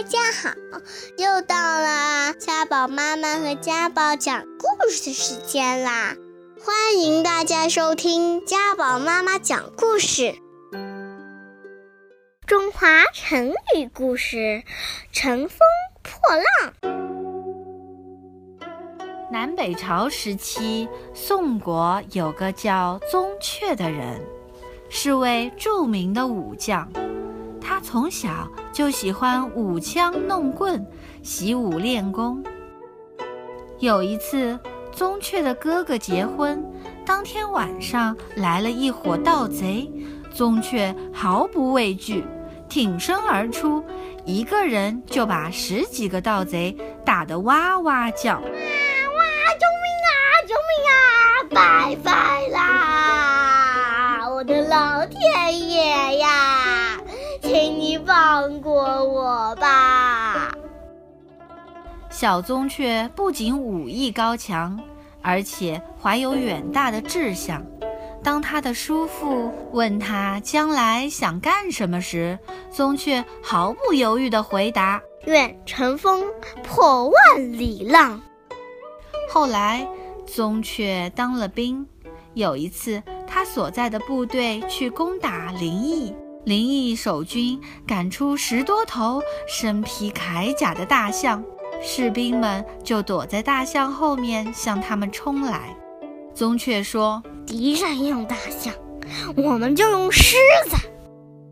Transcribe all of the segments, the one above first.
大家好，又到了家宝妈妈和家宝讲故事的时间啦！欢迎大家收听家宝妈妈讲故事。中华成语故事：乘风破浪。南北朝时期，宋国有个叫宗悫的人，是位著名的武将。他从小就喜欢舞枪弄棍，习武练功。有一次，宗雀的哥哥结婚，当天晚上来了一伙盗贼，宗雀毫不畏惧，挺身而出，一个人就把十几个盗贼打得哇哇叫。哇哇，救命啊，救命啊拜拜啦！放过我吧！小宗雀不仅武艺高强，而且怀有远大的志向。当他的叔父问他将来想干什么时，宗雀毫不犹豫地回答：“愿乘风破万里浪。”后来。宗雀当了兵，有一次，他所在的部队去攻打林邑，林邑守军赶出十多头身披铠甲的大象，士兵们就躲在大象后面向他们冲来。宗悫说：“敌人用大象，我们就用狮子。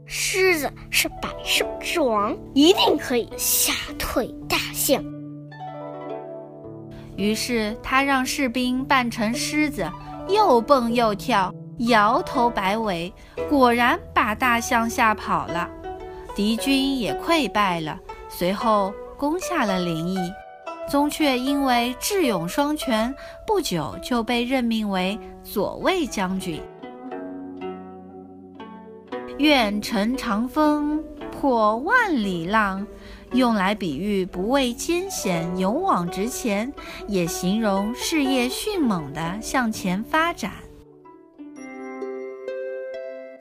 狮子是百兽之王，一定可以吓退大象。”于是他让士兵扮成狮子，又蹦又跳，摇头摆尾，果然把大象吓跑了。敌军也溃败了，随后攻下了临沂。宗悫因为智勇双全，不久就被任命为左卫将军。愿乘长风破万里浪。用来比喻不畏艰险、勇往直前，也形容事业迅猛地向前发展。